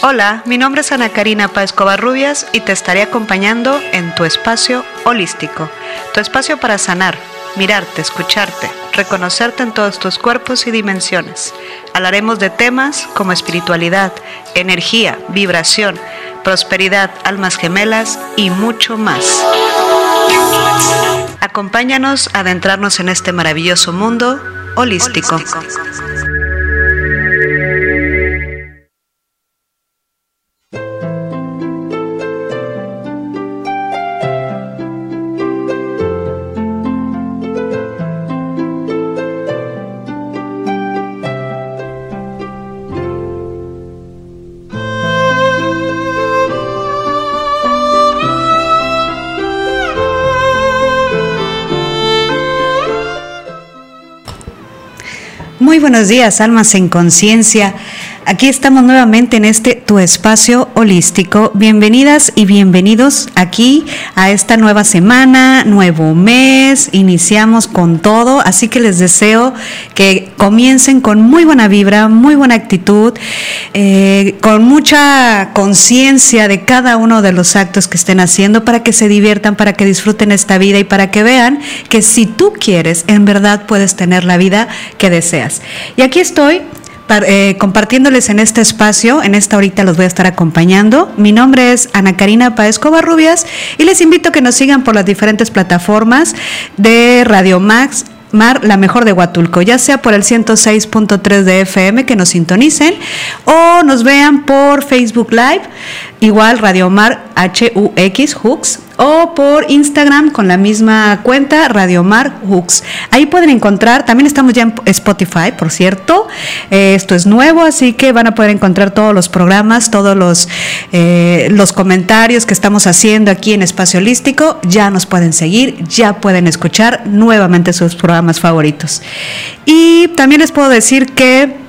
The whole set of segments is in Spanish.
Hola, mi nombre es Ana Karina Páez Rubias y te estaré acompañando en tu espacio holístico, tu espacio para sanar, mirarte, escucharte, reconocerte en todos tus cuerpos y dimensiones. Hablaremos de temas como espiritualidad, energía, vibración, prosperidad, almas gemelas y mucho más. Acompáñanos a adentrarnos en este maravilloso mundo holístico. Muy buenos días, almas en conciencia. Aquí estamos nuevamente en este tu espacio holístico. Bienvenidas y bienvenidos aquí a esta nueva semana, nuevo mes. Iniciamos con todo, así que les deseo que comiencen con muy buena vibra, muy buena actitud, eh, con mucha conciencia de cada uno de los actos que estén haciendo para que se diviertan, para que disfruten esta vida y para que vean que si tú quieres, en verdad puedes tener la vida que deseas. Y aquí estoy eh, compartiéndoles en este espacio. En esta horita los voy a estar acompañando. Mi nombre es Ana Karina Paez Covarrubias y les invito a que nos sigan por las diferentes plataformas de Radio Max, Mar, la mejor de Huatulco, ya sea por el 106.3 de FM que nos sintonicen o nos vean por Facebook Live, igual Radio Mar HUX, Hooks, o por Instagram con la misma cuenta Radio Mar Hooks. Ahí pueden encontrar, también estamos ya en Spotify, por cierto. Eh, esto es nuevo, así que van a poder encontrar todos los programas, todos los, eh, los comentarios que estamos haciendo aquí en Espacio Holístico. Ya nos pueden seguir, ya pueden escuchar nuevamente sus programas favoritos. Y también les puedo decir que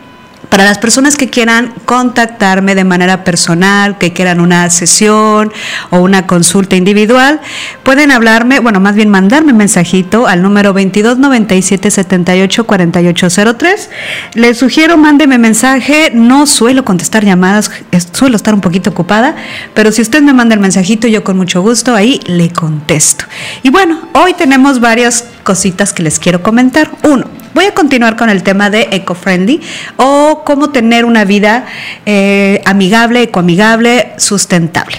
para las personas que quieran contactarme de manera personal, que quieran una sesión o una consulta individual, pueden hablarme, bueno, más bien mandarme mensajito al número 2297784803. Les sugiero mándeme mensaje, no suelo contestar llamadas, suelo estar un poquito ocupada, pero si usted me manda el mensajito, yo con mucho gusto ahí le contesto. Y bueno, hoy tenemos varias cositas que les quiero comentar. Uno, Voy a continuar con el tema de eco-friendly o cómo tener una vida eh, amigable, ecoamigable, sustentable.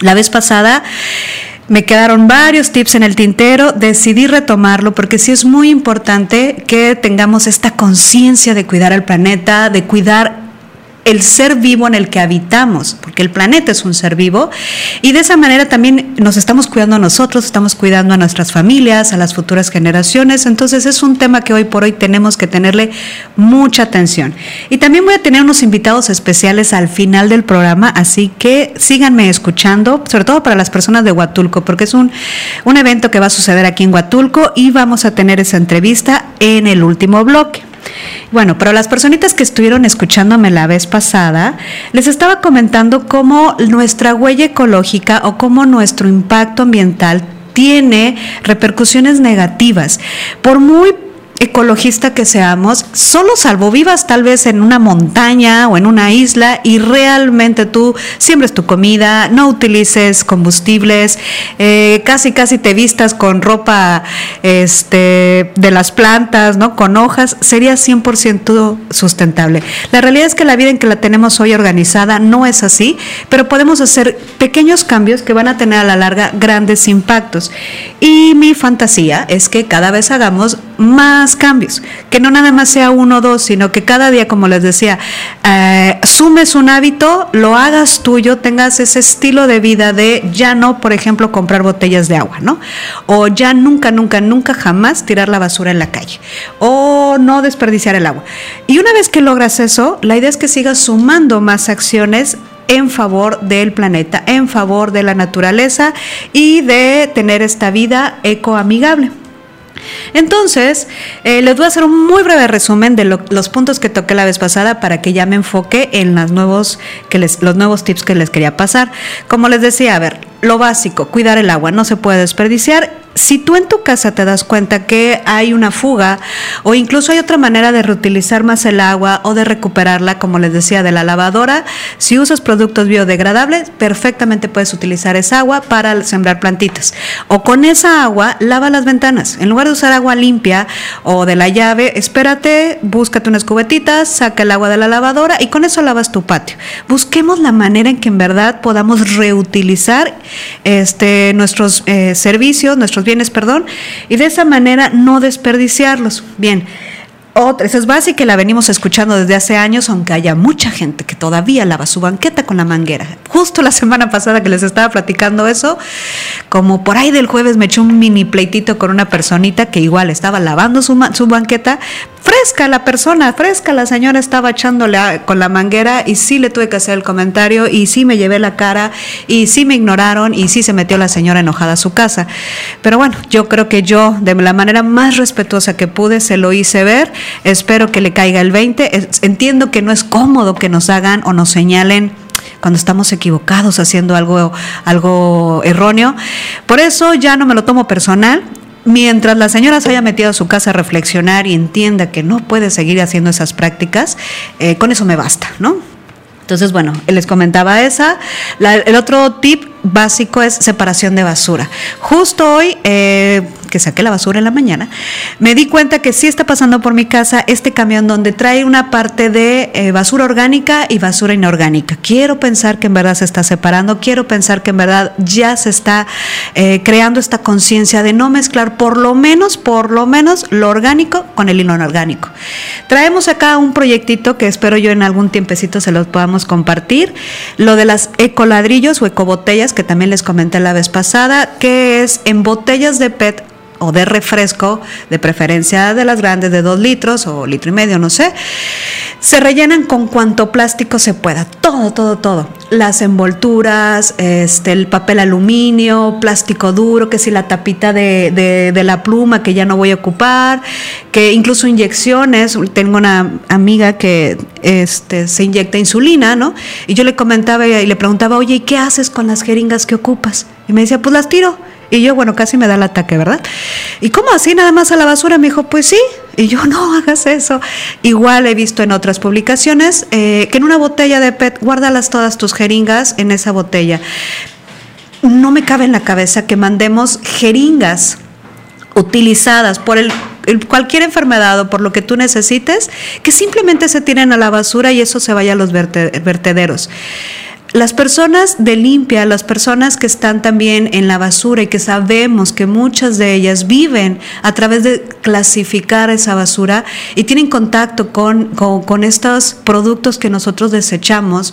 La vez pasada me quedaron varios tips en el tintero, decidí retomarlo porque sí es muy importante que tengamos esta conciencia de cuidar al planeta, de cuidar el ser vivo en el que habitamos, porque el planeta es un ser vivo, y de esa manera también nos estamos cuidando a nosotros, estamos cuidando a nuestras familias, a las futuras generaciones, entonces es un tema que hoy por hoy tenemos que tenerle mucha atención. Y también voy a tener unos invitados especiales al final del programa, así que síganme escuchando, sobre todo para las personas de Huatulco, porque es un, un evento que va a suceder aquí en Huatulco y vamos a tener esa entrevista en el último bloque. Bueno, pero las personitas que estuvieron escuchándome la vez pasada, les estaba comentando cómo nuestra huella ecológica o cómo nuestro impacto ambiental tiene repercusiones negativas. Por muy ecologista que seamos, solo salvo vivas tal vez en una montaña o en una isla y realmente tú siembres tu comida, no utilices combustibles, eh, casi casi te vistas con ropa este, de las plantas, ¿no? con hojas, sería 100% sustentable. La realidad es que la vida en que la tenemos hoy organizada no es así, pero podemos hacer pequeños cambios que van a tener a la larga grandes impactos. Y mi fantasía es que cada vez hagamos más cambios, que no nada más sea uno o dos, sino que cada día, como les decía, eh, sumes un hábito, lo hagas tuyo, tengas ese estilo de vida de ya no, por ejemplo, comprar botellas de agua, ¿no? O ya nunca, nunca, nunca jamás tirar la basura en la calle, o no desperdiciar el agua. Y una vez que logras eso, la idea es que sigas sumando más acciones en favor del planeta, en favor de la naturaleza y de tener esta vida ecoamigable. Entonces, eh, les voy a hacer un muy breve resumen de los puntos que toqué la vez pasada para que ya me enfoque en nuevos, que los nuevos tips que les quería pasar. Como les decía, a ver, lo básico, cuidar el agua, no se puede desperdiciar si tú en tu casa te das cuenta que hay una fuga o incluso hay otra manera de reutilizar más el agua o de recuperarla, como les decía, de la lavadora, si usas productos biodegradables, perfectamente puedes utilizar esa agua para sembrar plantitas. O con esa agua, lava las ventanas. En lugar de usar agua limpia o de la llave, espérate, búscate unas cubetitas, saca el agua de la lavadora y con eso lavas tu patio. Busquemos la manera en que en verdad podamos reutilizar este, nuestros eh, servicios, nuestros bienes, perdón, y de esa manera no desperdiciarlos. Bien. Otra, esa es básica y la venimos escuchando desde hace años, aunque haya mucha gente que todavía lava su banqueta con la manguera. Justo la semana pasada que les estaba platicando eso, como por ahí del jueves me eché un mini pleitito con una personita que igual estaba lavando su, su banqueta, fresca la persona, fresca la señora estaba echándole con la manguera y sí le tuve que hacer el comentario y sí me llevé la cara y sí me ignoraron y sí se metió la señora enojada a su casa. Pero bueno, yo creo que yo de la manera más respetuosa que pude se lo hice ver, espero que le caiga el 20, entiendo que no es cómodo que nos hagan o nos señalen cuando estamos equivocados haciendo algo, algo erróneo. Por eso ya no me lo tomo personal, mientras la señora se haya metido a su casa a reflexionar y entienda que no puede seguir haciendo esas prácticas, eh, con eso me basta, ¿no? Entonces, bueno, les comentaba esa. el otro tip básico es separación de basura. Justo hoy, eh, que saqué la basura en la mañana, me di cuenta que sí está pasando por mi casa este camión donde trae una parte de eh, basura orgánica y basura inorgánica. Quiero pensar que en verdad se está separando, quiero pensar que en verdad ya se está eh, creando esta conciencia de no mezclar por lo menos, por lo menos lo orgánico con el inorgánico. Traemos acá un proyectito que espero yo en algún tiempecito se los podamos compartir, lo de las ecoladrillos o ecobotellas que también les comenté la vez pasada, que es en botellas de PET o de refresco, de preferencia de las grandes de dos litros o litro y medio, no sé, se rellenan con cuanto plástico se pueda, todo, todo, todo. Las envolturas, este, el papel aluminio, plástico duro, que si la tapita de, de, la pluma que ya no voy a ocupar, que incluso inyecciones, tengo una amiga que este, se inyecta insulina, ¿no? Y yo le comentaba y le preguntaba, oye, ¿y qué haces con las jeringas que ocupas? Y me decía, pues las tiro y yo, bueno, casi me da el ataque, ¿verdad? ¿Y cómo así nada más a la basura? Me dijo, pues sí. Y yo, no hagas eso. Igual he visto en otras publicaciones eh, que en una botella de PET, guárdalas todas tus jeringas en esa botella. No me cabe en la cabeza que mandemos jeringas utilizadas por el, cualquier enfermedad o por lo que tú necesites, que simplemente se tiren a la basura y eso se vaya a los vertederos. Las personas de limpia, las personas que están también en la basura y que sabemos que muchas de ellas viven a través de clasificar esa basura y tienen contacto con, con, estos productos que nosotros desechamos,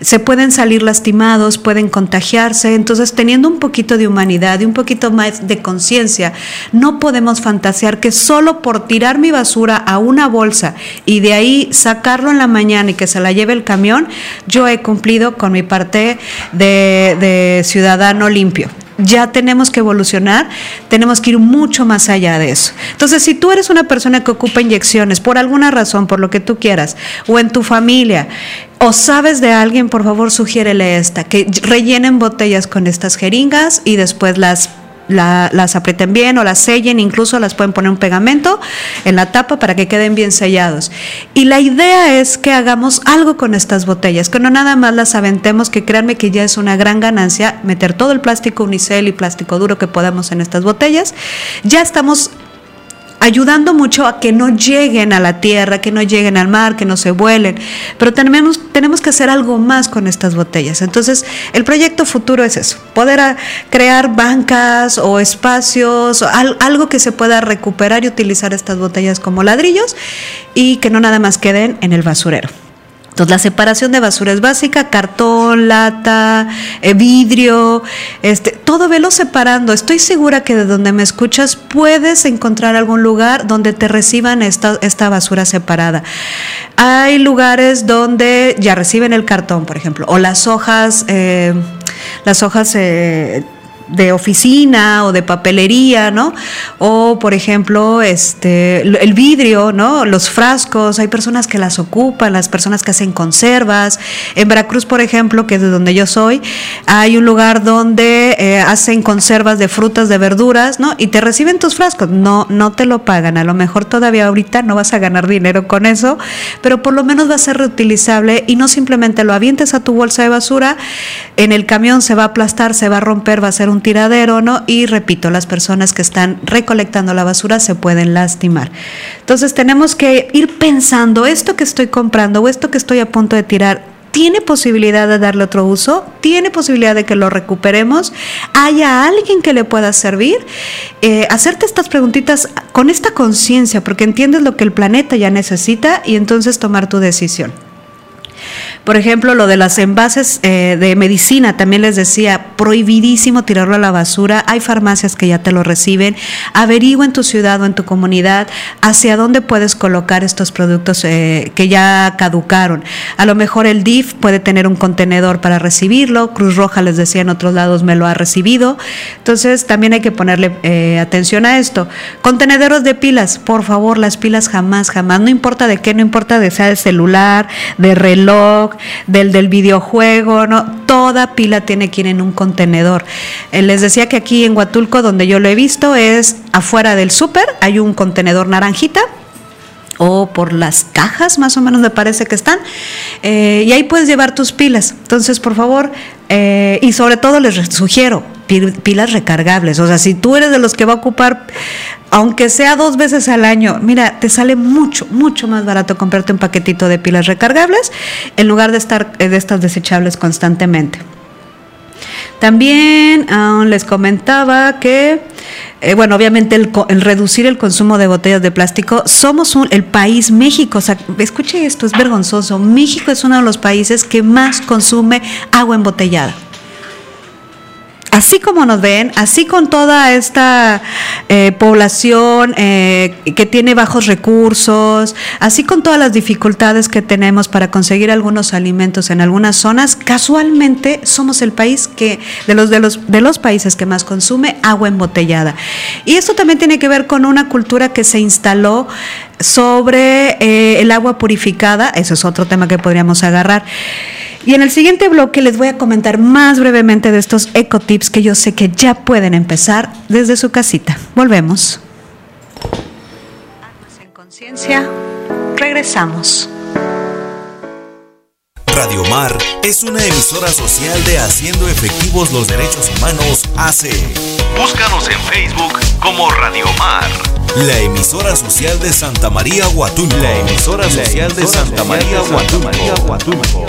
se pueden salir lastimados, pueden contagiarse. Entonces, teniendo un poquito de humanidad y un poquito más de conciencia, no podemos fantasear que solo por tirar mi basura a una bolsa y de ahí sacarlo en la mañana y que se la lleve el camión, yo he cumplido con mi parte de, ciudadano limpio ya tenemos que evolucionar, tenemos que ir mucho más allá de eso. Entonces, si tú eres una persona que ocupa inyecciones por alguna razón, por lo que tú quieras, o en tu familia, o sabes de alguien, por favor, sugiérele esta, que rellenen botellas con estas jeringas y después las las aprieten bien o las sellen, incluso las pueden poner un pegamento en la tapa para que queden bien sellados. Y la idea es que hagamos algo con estas botellas, que no nada más las aventemos, que créanme que ya es una gran ganancia meter todo el plástico unicel y plástico duro que podamos en estas botellas. Ya estamos ayudando mucho a que no lleguen a la tierra, que no lleguen al mar, que no se vuelen. Pero tenemos, tenemos que hacer algo más con estas botellas. Entonces, el proyecto futuro es eso, poder crear bancas o espacios, algo que se pueda recuperar y utilizar estas botellas como ladrillos y que no nada más queden en el basurero. Entonces, la separación de basura es básica, cartón, lata, eh, vidrio, este, todo velo separando. Estoy segura que de donde me escuchas puedes encontrar algún lugar donde te reciban esta, esta basura separada. Hay lugares donde ya reciben el cartón, por ejemplo, o las hojas, eh, las hojas... Eh, de oficina o de papelería, ¿no? O por ejemplo, este el vidrio, ¿no? Los frascos, hay personas que las ocupan, las personas que hacen conservas. En Veracruz, por ejemplo, que es de donde yo soy, hay un lugar donde eh, hacen conservas de frutas, de verduras, ¿no? Y te reciben tus frascos, no no te lo pagan, a lo mejor todavía ahorita no vas a ganar dinero con eso, pero por lo menos va a ser reutilizable y no simplemente lo avientes a tu bolsa de basura, en el camión se va a aplastar, se va a romper, va a ser un tiradero, ¿no? Y repito, las personas que están recolectando la basura se pueden lastimar. Entonces tenemos que ir pensando, esto que estoy comprando o esto que estoy a punto de tirar, tiene posibilidad de darle otro uso, tiene posibilidad de que lo recuperemos, haya alguien que le pueda servir. Eh, hacerte estas preguntitas con esta conciencia, porque entiendes lo que el planeta ya necesita y entonces tomar tu decisión. Por ejemplo, lo de las envases eh, de medicina, también les decía, prohibidísimo tirarlo a la basura. Hay farmacias que ya te lo reciben. Averigua en tu ciudad o en tu comunidad hacia dónde puedes colocar estos productos eh, que ya caducaron. A lo mejor el DIF puede tener un contenedor para recibirlo. Cruz Roja, les decía, en otros lados me lo ha recibido. Entonces, también hay que ponerle eh, atención a esto. Contenedores de pilas, por favor, las pilas jamás, jamás. No importa de qué, no importa de sea de celular, de reloj, del, del videojuego, ¿no? Toda pila tiene que ir en un contenedor. Eh, les decía que aquí en Huatulco, donde yo lo he visto, es afuera del súper, hay un contenedor naranjita o por las cajas más o menos me parece que están eh, y ahí puedes llevar tus pilas entonces por favor eh, y sobre todo les sugiero pilas recargables o sea si tú eres de los que va a ocupar aunque sea dos veces al año, mira, te sale mucho, mucho más barato comprarte un paquetito de pilas recargables en lugar de estar eh, de estas desechables constantemente. También ah, les comentaba que, eh, bueno, obviamente el, reducir el consumo de botellas de plástico, somos el país, México, o sea, escuche esto, es vergonzoso, México es uno de los países que más consume agua embotellada así como nos ven, así con toda esta eh, población eh, que tiene bajos recursos, así con todas las dificultades que tenemos para conseguir algunos alimentos en algunas zonas, casualmente somos el país que de los de los de los países que más consume agua embotellada. Y esto también tiene que ver con una cultura que se instaló sobre eh, el agua purificada, eso es otro tema que podríamos agarrar. Y en el siguiente bloque les voy a comentar más brevemente de estos ecotips que yo sé que ya pueden empezar desde su casita. Volvemos. en conciencia, regresamos. Radio Mar es una emisora social de Haciendo Efectivos los Derechos Humanos AC. Búscanos en Facebook como Radio Mar. La emisora social de Santa María Huatulco. La emisora social de Santa María Huatulco.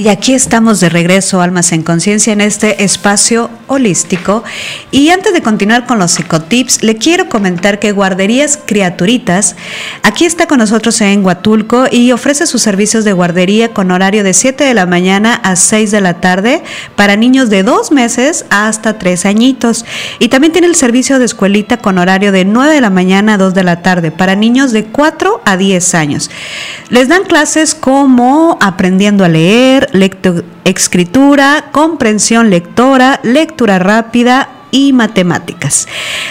Y aquí estamos de regreso, Almas en Conciencia, en este espacio holístico. Y antes de continuar con los ecotips, le quiero comentar que Guarderías Criaturitas aquí está con nosotros en Huatulco y ofrece sus servicios de guardería con horario de 7 de la mañana a 6 de la tarde para niños de 2 meses hasta 3 añitos. Y también tiene el servicio de escuelita con horario de 9 de la mañana a 2 de la tarde para niños de 4 a 10 años. Les dan clases como aprendiendo a leer, escritura, comprensión lectora, lectura rápida, y matemáticas.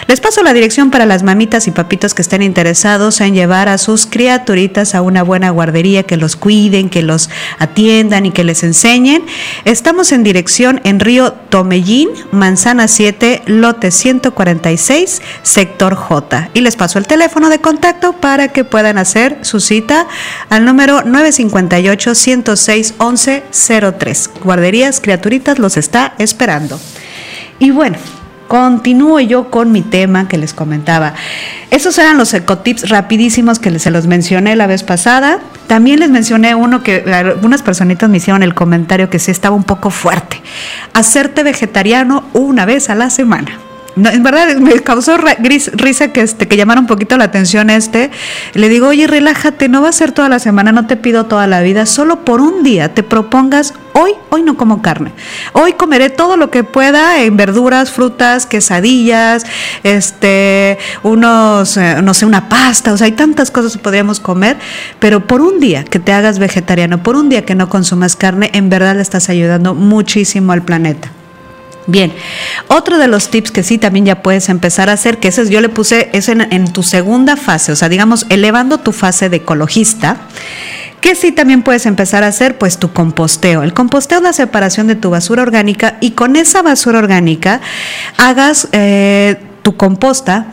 Les paso la dirección para las mamitas y papitos que estén interesados en llevar a sus criaturitas a una buena guardería, que los cuiden, que los atiendan y que les enseñen. Estamos en dirección en Río Tomellín, Manzana 7, lote 146, sector J. Y les paso el teléfono de contacto para que puedan hacer su cita al número 958 106 1103. Guarderías Criaturitas los está esperando. Y bueno, Continúo yo con mi tema que les comentaba. Esos eran los ecotips rapidísimos que se los mencioné la vez pasada. También les mencioné uno que algunas personitas me hicieron el comentario que sí estaba un poco fuerte. Hacerte vegetariano una vez a la semana. En verdad me causó risa que, este, que llamara un poquito la atención este. Le digo, oye, relájate, no va a ser toda la semana, no te pido toda la vida, solo por un día te propongas, hoy, hoy no como carne. Hoy comeré todo lo que pueda en verduras, frutas, quesadillas, este, unos, eh, no sé, una pasta, o sea, hay tantas cosas que podríamos comer, pero por un día que te hagas vegetariano, por un día que no consumas carne, en verdad le estás ayudando muchísimo al planeta. Bien, otro de los tips que sí también ya puedes empezar a hacer, que ese yo le puse, es en, tu segunda fase, o sea, digamos, elevando tu fase de ecologista, que sí también puedes empezar a hacer, pues tu composteo. El composteo es la separación de tu basura orgánica y con esa basura orgánica hagas eh, tu composta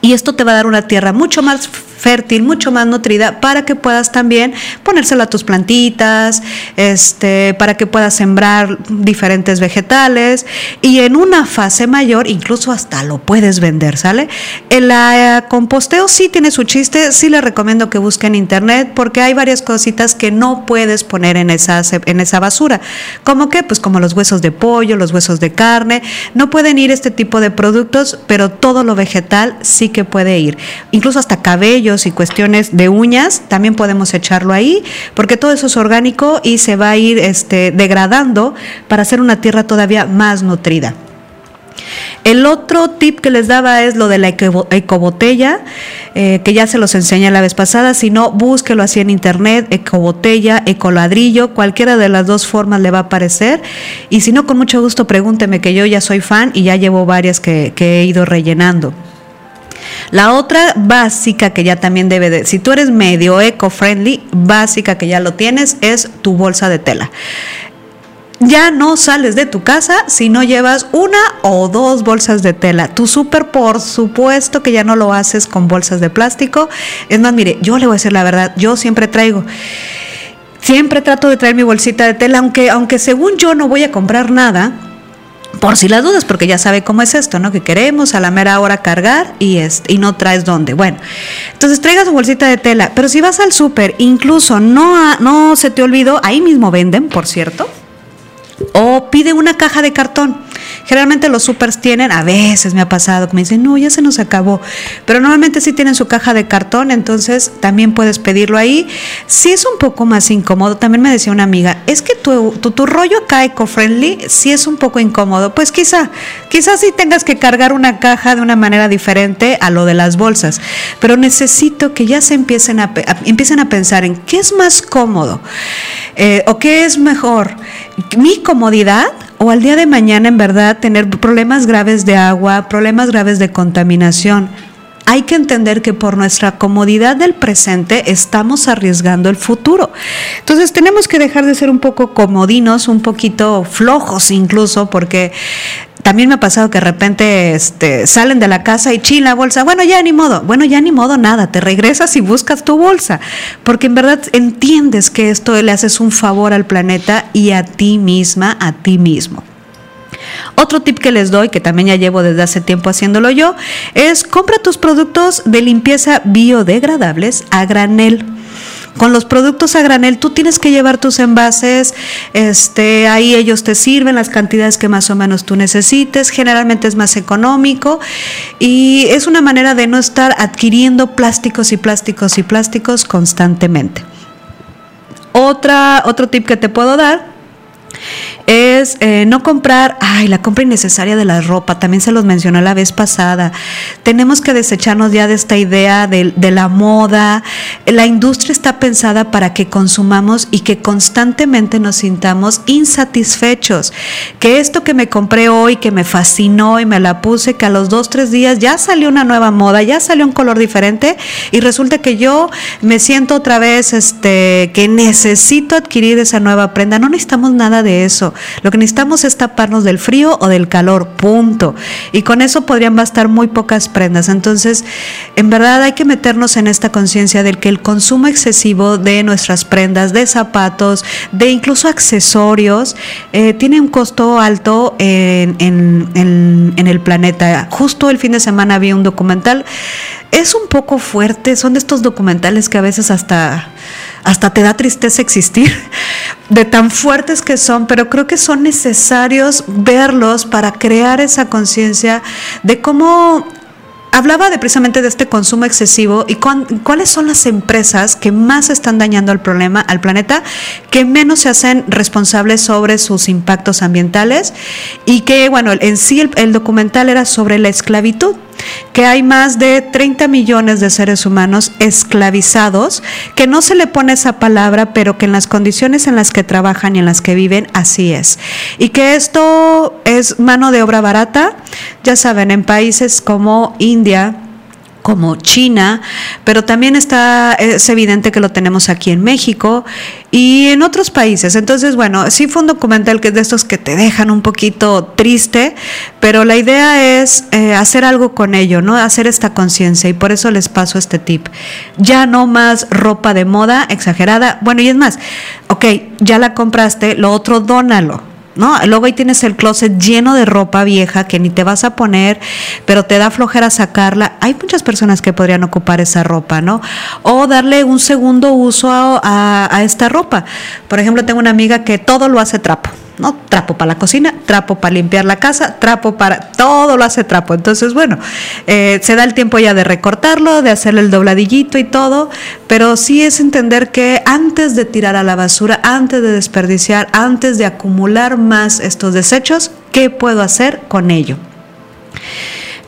y esto te va a dar una tierra mucho más fértil, mucho más nutrida, para que puedas también ponérsela a tus plantitas, este, para que puedas sembrar diferentes vegetales y en una fase mayor incluso hasta lo puedes vender, ¿sale? El composteo sí tiene su chiste, sí le recomiendo que busque en internet porque hay varias cositas que no puedes poner en esa, en esa basura. ¿Cómo qué? Pues como los huesos de pollo, los huesos de carne, no pueden ir este tipo de productos, pero todo lo vegetal sí que puede ir, incluso hasta cabello y cuestiones de uñas, también podemos echarlo ahí, porque todo eso es orgánico y se va a ir este, degradando para hacer una tierra todavía más nutrida. El otro tip que les daba es lo de la ecobotella, eh, que ya se los enseñé la vez pasada. Si no, búsquelo así en internet, ecobotella, ecoladrillo, cualquiera de las dos formas le va a aparecer. Y si no, con mucho gusto pregúnteme, que yo ya soy fan y ya llevo varias que he ido rellenando. La otra básica que ya también debe de, si tú eres medio eco-friendly, básica que ya lo tienes, es tu bolsa de tela. Ya no sales de tu casa si no llevas una o dos bolsas de tela. Tu súper, por supuesto que ya no lo haces con bolsas de plástico. Es más, mire, yo le voy a decir la verdad, yo siempre traigo. Siempre trato de traer mi bolsita de tela, aunque, aunque según yo no voy a comprar nada, por si las dudas, porque ya sabe cómo es esto, ¿no? Que queremos a la mera hora cargar y, y no traes dónde. Bueno, entonces traiga su bolsita de tela, pero si vas al súper, incluso no, no se te olvidó, ahí mismo venden, por cierto, o pide una caja de cartón. Generalmente los supers tienen, a veces me ha pasado que me dicen, no, ya se nos acabó. Pero normalmente sí tienen su caja de cartón, entonces también puedes pedirlo ahí. Si es un poco más incómodo, también me decía una amiga, es que tu, tu, rollo acá eco-friendly sí es un poco incómodo. Pues quizá, quizás sí tengas que cargar una caja de una manera diferente a lo de las bolsas. Pero necesito que ya se empiecen a, empiecen a pensar en qué es más cómodo eh, o qué es mejor. Mi comodidad o al día de mañana en verdad tener problemas graves de agua, problemas graves de contaminación. Hay que entender que por nuestra comodidad del presente estamos arriesgando el futuro. Entonces tenemos que dejar de ser un poco comodinos, un poquito flojos incluso, porque también me ha pasado que de repente este, salen de la casa y chila bolsa. Bueno, ya ni modo. Bueno, ya ni modo nada. Te regresas y buscas tu bolsa. Porque en verdad entiendes que esto le haces un favor al planeta y a ti misma, a ti mismo. Otro tip que les doy, que también ya llevo desde hace tiempo haciéndolo yo, es compra tus productos de limpieza biodegradables a granel. Con los productos a granel tú tienes que llevar tus envases, este, ahí ellos te sirven las cantidades que más o menos tú necesites, generalmente es más económico y es una manera de no estar adquiriendo plásticos y plásticos y plásticos constantemente. Otra, otro tip que te puedo dar es eh, no comprar, ay, la compra innecesaria de la ropa, también se los mencionó la vez pasada. Tenemos que desecharnos ya de esta idea de, de, la moda. La industria está pensada para que consumamos y que constantemente nos sintamos insatisfechos. Que esto que me compré hoy, que me fascinó y me la puse, que a los dos, tres días ya salió una nueva moda, ya salió un color diferente y resulta que yo me siento otra vez este, que necesito adquirir esa nueva prenda. No necesitamos nada de eso. Lo que necesitamos es taparnos del frío o del calor, punto. Y con eso podrían bastar muy pocas prendas. Entonces, en verdad hay que meternos en esta conciencia del que el consumo excesivo de nuestras prendas, de zapatos, de incluso accesorios, eh, tiene un costo alto en, en el planeta. Justo el fin de semana vi un documental. Es un poco fuerte, son de estos documentales que a veces hasta hasta te da tristeza existir, de tan fuertes que son, pero creo que son necesarios verlos para crear esa conciencia de cómo hablaba de precisamente de este consumo excesivo y cuáles son las empresas que más están dañando al problema, al planeta, que menos se hacen responsables sobre sus impactos ambientales y que, bueno, en sí el documental era sobre la esclavitud que hay más de 30 millones de seres humanos esclavizados, que no se le pone esa palabra, pero que en las condiciones en las que trabajan y en las que viven, así es. Y que esto es mano de obra barata, ya saben, en países como India, como China, pero también está, es evidente que lo tenemos aquí en México y en otros países. Entonces, bueno, sí fue un documental que es de estos que te dejan un poquito triste, pero la idea es eh, hacer algo con ello, ¿no? Hacer esta conciencia y por eso les paso este tip. Ya no más ropa de moda exagerada. Bueno, y es más, ok, ya la compraste, lo otro dónalo ¿no? Luego ahí tienes el closet lleno de ropa vieja que ni te vas a poner, pero te da flojera sacarla. Hay muchas personas que podrían ocupar esa ropa, ¿no? O darle un segundo uso a, a esta ropa. Por ejemplo, tengo una amiga que todo lo hace trapo. ¿No? Trapo para la cocina, trapo para limpiar la casa, trapo para... Todo lo hace trapo. Entonces, bueno, eh, se da el tiempo ya de recortarlo, de hacerle el dobladillito y todo, pero sí es entender que antes de tirar a la basura, antes de desperdiciar, antes de acumular más estos desechos, ¿qué puedo hacer con ello?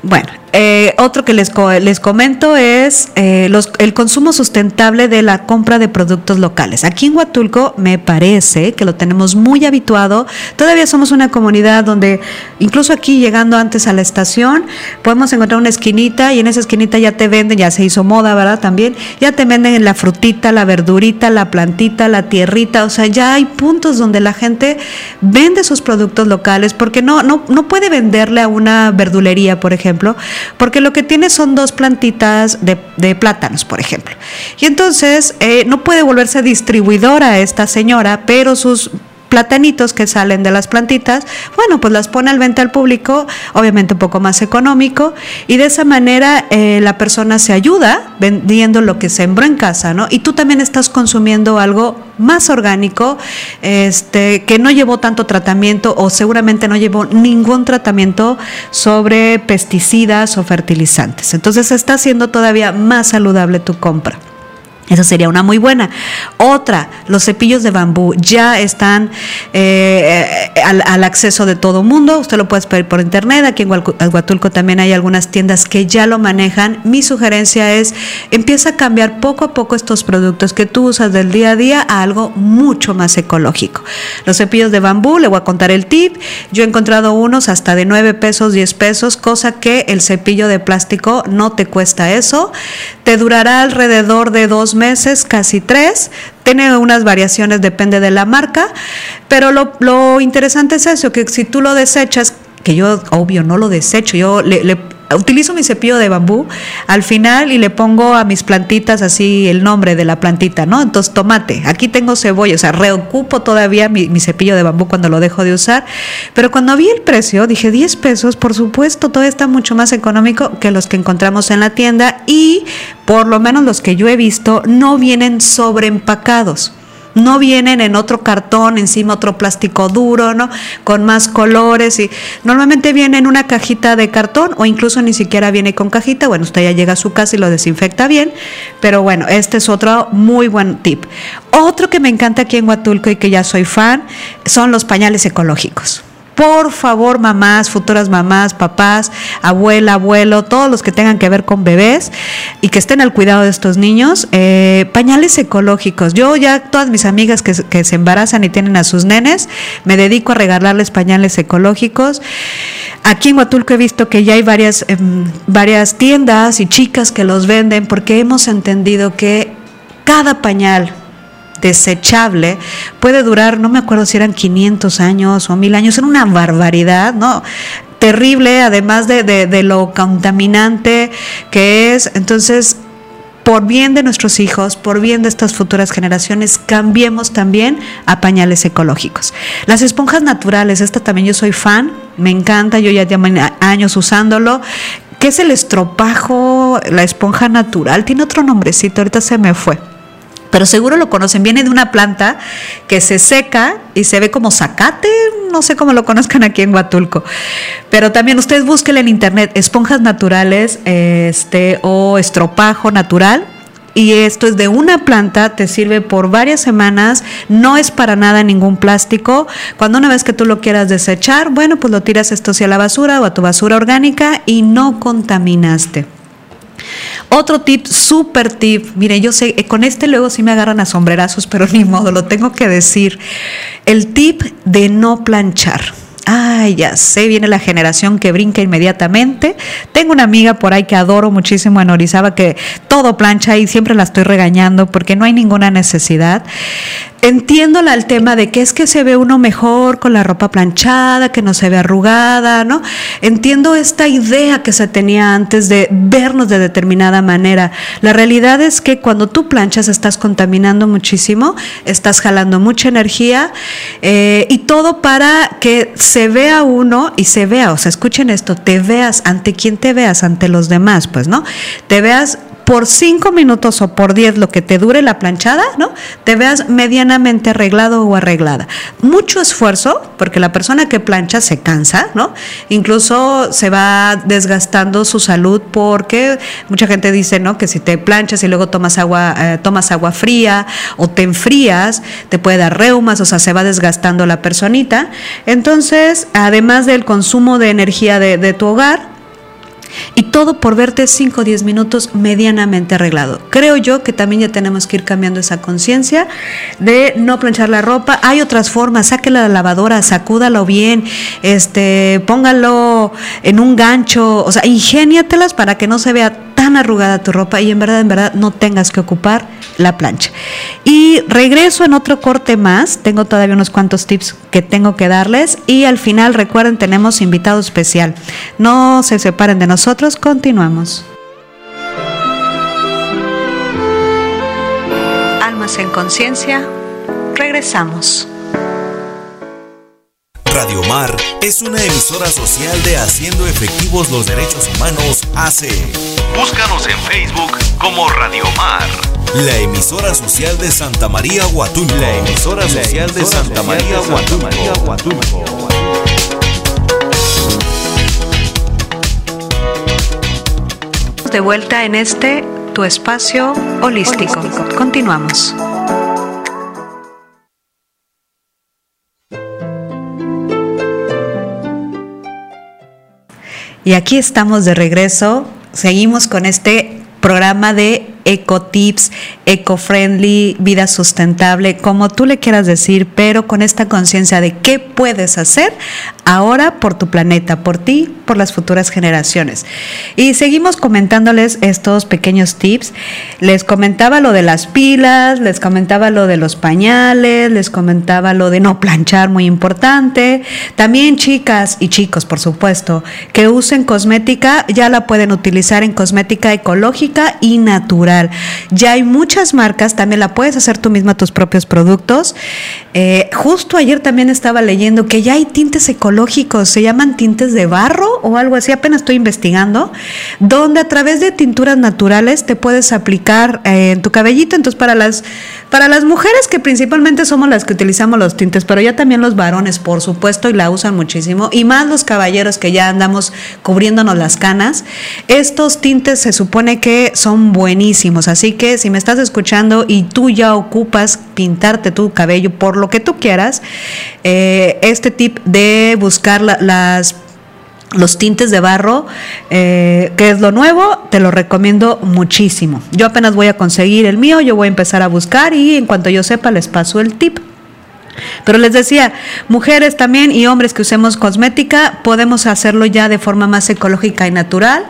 Bueno, eh, otro que les, les comento es eh, el consumo sustentable de la compra de productos locales. Aquí en Huatulco me parece que lo tenemos muy habituado. Todavía somos una comunidad donde incluso aquí llegando antes a la estación podemos encontrar una esquinita y en esa esquinita ya te venden, ya se hizo moda, ¿verdad? También ya te venden la frutita, la verdurita, la plantita, la tierrita. O sea, ya hay puntos donde la gente vende sus productos locales porque no, no, no puede venderle a una verdulería, por ejemplo porque lo que tiene son dos plantitas de, plátanos, por ejemplo. Y entonces eh, no puede volverse distribuidora esta señora, pero sus platanitos que salen de las plantitas, bueno, pues las pone al venta al público, obviamente un poco más económico, y de esa manera eh, la persona se ayuda vendiendo lo que sembró en casa, ¿no? Y tú también estás consumiendo algo más orgánico, este, que no llevó tanto tratamiento o seguramente no llevó ningún tratamiento sobre pesticidas o fertilizantes. Entonces está haciendo todavía más saludable tu compra. Esa sería una muy buena. Otra, los cepillos de bambú ya están eh, al, acceso de todo mundo. Usted lo puede pedir por internet. Aquí en Huatulco también hay algunas tiendas que ya lo manejan. Mi sugerencia es empieza a cambiar poco a poco estos productos que tú usas del día a día a algo mucho más ecológico. Los cepillos de bambú, le voy a contar el tip. Yo he encontrado unos hasta de 9 pesos, 10 pesos, cosa que el cepillo de plástico no te cuesta eso. Te durará alrededor de dos meses, casi tres. Tiene unas variaciones, depende de la marca, pero lo, lo interesante es eso, que si tú lo desechas, que yo obvio no lo desecho, yo le, le utilizo mi cepillo de bambú al final y le pongo a mis plantitas así el nombre de la plantita, ¿no? Entonces, tomate, aquí tengo cebolla, o sea, reocupo todavía mi, cepillo de bambú cuando lo dejo de usar, pero cuando vi el precio, dije 10 pesos, por supuesto, todo está mucho más económico que los que encontramos en la tienda y por lo menos los que yo he visto no vienen sobreempacados no vienen en otro cartón, encima otro plástico duro, ¿no? Con más colores y normalmente viene en una cajita de cartón o incluso ni siquiera viene con cajita. Bueno, usted ya llega a su casa y lo desinfecta bien, pero bueno, este es otro muy buen tip. Otro que me encanta aquí en Huatulco y que ya soy fan son los pañales ecológicos. Por favor, mamás, futuras mamás, papás, abuela, abuelo, todos los que tengan que ver con bebés y que estén al cuidado de estos niños, eh, pañales ecológicos. Yo ya, todas mis amigas que, se embarazan y tienen a sus nenes, me dedico a regalarles pañales ecológicos. Aquí en Huatulco he visto que ya hay varias, em, varias tiendas y chicas que los venden porque hemos entendido que cada pañal, desechable puede durar, no me acuerdo si eran 500 años o 1000 años, era una barbaridad, ¿no? Terrible, además de, de, lo contaminante que es. Entonces, por bien de nuestros hijos, por bien de estas futuras generaciones, cambiemos también a pañales ecológicos. Las esponjas naturales, esta también yo soy fan, me encanta, yo ya llevo años usándolo. ¿Qué es el estropajo? La esponja natural, tiene otro nombrecito, ahorita se me fue pero seguro lo conocen, viene de una planta que se seca y se ve como zacate, no sé cómo lo conozcan aquí en Huatulco. Pero también ustedes busquen en internet esponjas naturales este, o estropajo natural y esto es de una planta, te sirve por varias semanas, no es para nada ningún plástico. Cuando una vez que tú lo quieras desechar, bueno, pues lo tiras esto hacia la basura o a tu basura orgánica y no contaminaste. Otro tip, súper tip, mire, yo sé, con este luego sí me agarran a sombrerazos, pero ni modo, lo tengo que decir. El tip de no planchar. Ay, ya sé, viene la generación que brinca inmediatamente. Tengo una amiga por ahí que adoro muchísimo en Orizaba que todo plancha y siempre la estoy regañando porque no hay ninguna necesidad. Entiendo el tema de que es que se ve uno mejor con la ropa planchada, que no se ve arrugada, ¿no? Entiendo esta idea que se tenía antes de vernos de determinada manera. La realidad es que cuando tú planchas estás contaminando muchísimo, estás jalando mucha energía eh, y todo para que vea uno y se vea, o sea, escuchen esto, te veas ante quien te veas, ante los demás, pues, ¿no? Te veas por cinco minutos o por diez, lo que te dure la planchada, ¿no? Te veas medianamente arreglado o arreglada. Mucho esfuerzo, porque la persona que plancha se cansa, ¿no? Incluso se va desgastando su salud porque mucha gente dice, ¿no? Que si te planchas y luego tomas agua, eh, tomas agua fría o te enfrías, te puede dar reumas, o sea, se va desgastando la personita. Entonces, además del consumo de energía de, de tu hogar, y todo por verte 5 o 10 minutos medianamente arreglado. Creo yo que también ya tenemos que ir cambiando esa conciencia de no planchar la ropa. Hay otras formas, sáquela de la lavadora, sacúdalo bien, este, póngalo en un gancho, o sea, ingéniatelas para que no se vea arrugada tu ropa y en verdad, en verdad no tengas que ocupar la plancha. Y regreso en otro corte más, tengo todavía unos cuantos tips que tengo que darles y al final recuerden tenemos invitado especial. No se separen de nosotros, continuamos. Almas en conciencia, regresamos. Radio Mar es una emisora social de Haciendo Efectivos los Derechos Humanos AC. Búscanos en Facebook como Radio Mar. La emisora social de Santa María Huatulco. La emisora social de Santa María Huatulco. De vuelta en este tu espacio holístico. Continuamos. Y aquí estamos de regreso. Seguimos con este programa de eco-tips, eco-friendly, vida sustentable, como tú le quieras decir, pero con esta conciencia de qué puedes hacer ahora por tu planeta, por ti, por las futuras generaciones. Y seguimos comentándoles estos pequeños tips. Les comentaba lo de las pilas, les comentaba lo de los pañales, les comentaba lo de no planchar, muy importante. También chicas y chicos, por supuesto, que usen cosmética, ya la pueden utilizar en cosmética ecológica y natural. Ya hay muchas marcas, también la puedes hacer tú misma tus propios productos. Eh, justo ayer también estaba leyendo que ya hay tintes ecológicos se llaman tintes de barro o algo así, apenas estoy investigando, donde a través de tinturas naturales te puedes aplicar eh, en tu cabellito. Entonces, para las, para las mujeres que principalmente somos las que utilizamos los tintes, pero ya también los varones, por supuesto, y la usan muchísimo, y más los caballeros que ya andamos cubriéndonos las canas, estos tintes se supone que son buenísimos. Así que si me estás escuchando y tú ya ocupas pintarte tu cabello por lo que tú quieras, eh, este tip de buscar las los tintes de barro, eh, que es lo nuevo, te lo recomiendo muchísimo. Yo apenas voy a conseguir el mío, yo voy a empezar a buscar y en cuanto yo sepa les paso el tip. Pero les decía, mujeres también y hombres que usemos cosmética, podemos hacerlo ya de forma más ecológica y natural.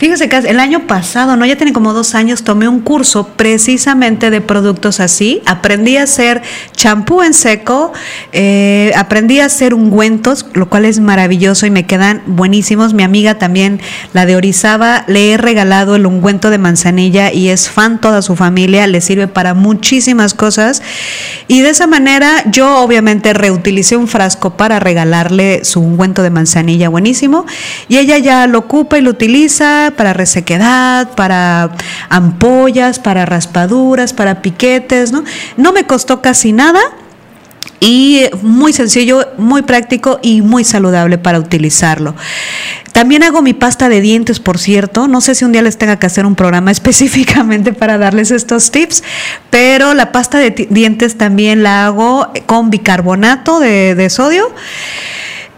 Fíjese que el año pasado, no, ya tiene como dos años, tomé un curso precisamente de productos así. Aprendí a hacer champú en seco, eh, aprendí a hacer ungüentos, lo cual es maravilloso y me quedan buenísimos. Mi amiga también, la de Orizaba, le he regalado el ungüento de manzanilla y es fan toda su familia, le sirve para muchísimas cosas. Y de esa manera yo obviamente reutilicé un frasco para regalarle su ungüento de manzanilla buenísimo y ella ya lo ocupa y lo utiliza para resequedad, para ampollas, para raspaduras, para piquetes, ¿no? No me costó casi nada y muy sencillo, muy práctico y muy saludable para utilizarlo. También hago mi pasta de dientes, por cierto. No sé si un día les tenga que hacer un programa específicamente para darles estos tips, pero la pasta de dientes también la hago con bicarbonato de sodio.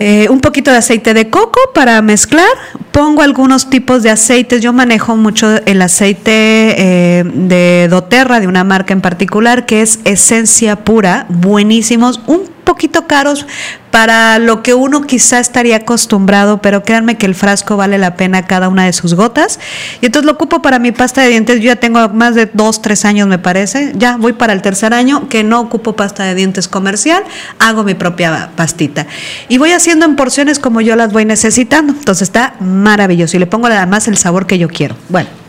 Eh, un poquito de aceite de coco para mezclar. Pongo algunos tipos de aceites. Yo manejo mucho el aceite eh, de doTERRA, de una marca en particular, que es esencia pura, buenísimos. Un poquito caros para lo que uno quizá estaría acostumbrado, pero créanme que el frasco vale la pena cada una de sus gotas. Y entonces lo ocupo para mi pasta de dientes. Yo ya tengo más de dos, tres años, me parece. Ya voy para el tercer año que no ocupo pasta de dientes comercial, hago mi propia pastita. Y voy haciendo en porciones como yo las voy necesitando. Entonces está maravilloso y le pongo además el sabor que yo quiero. Bueno.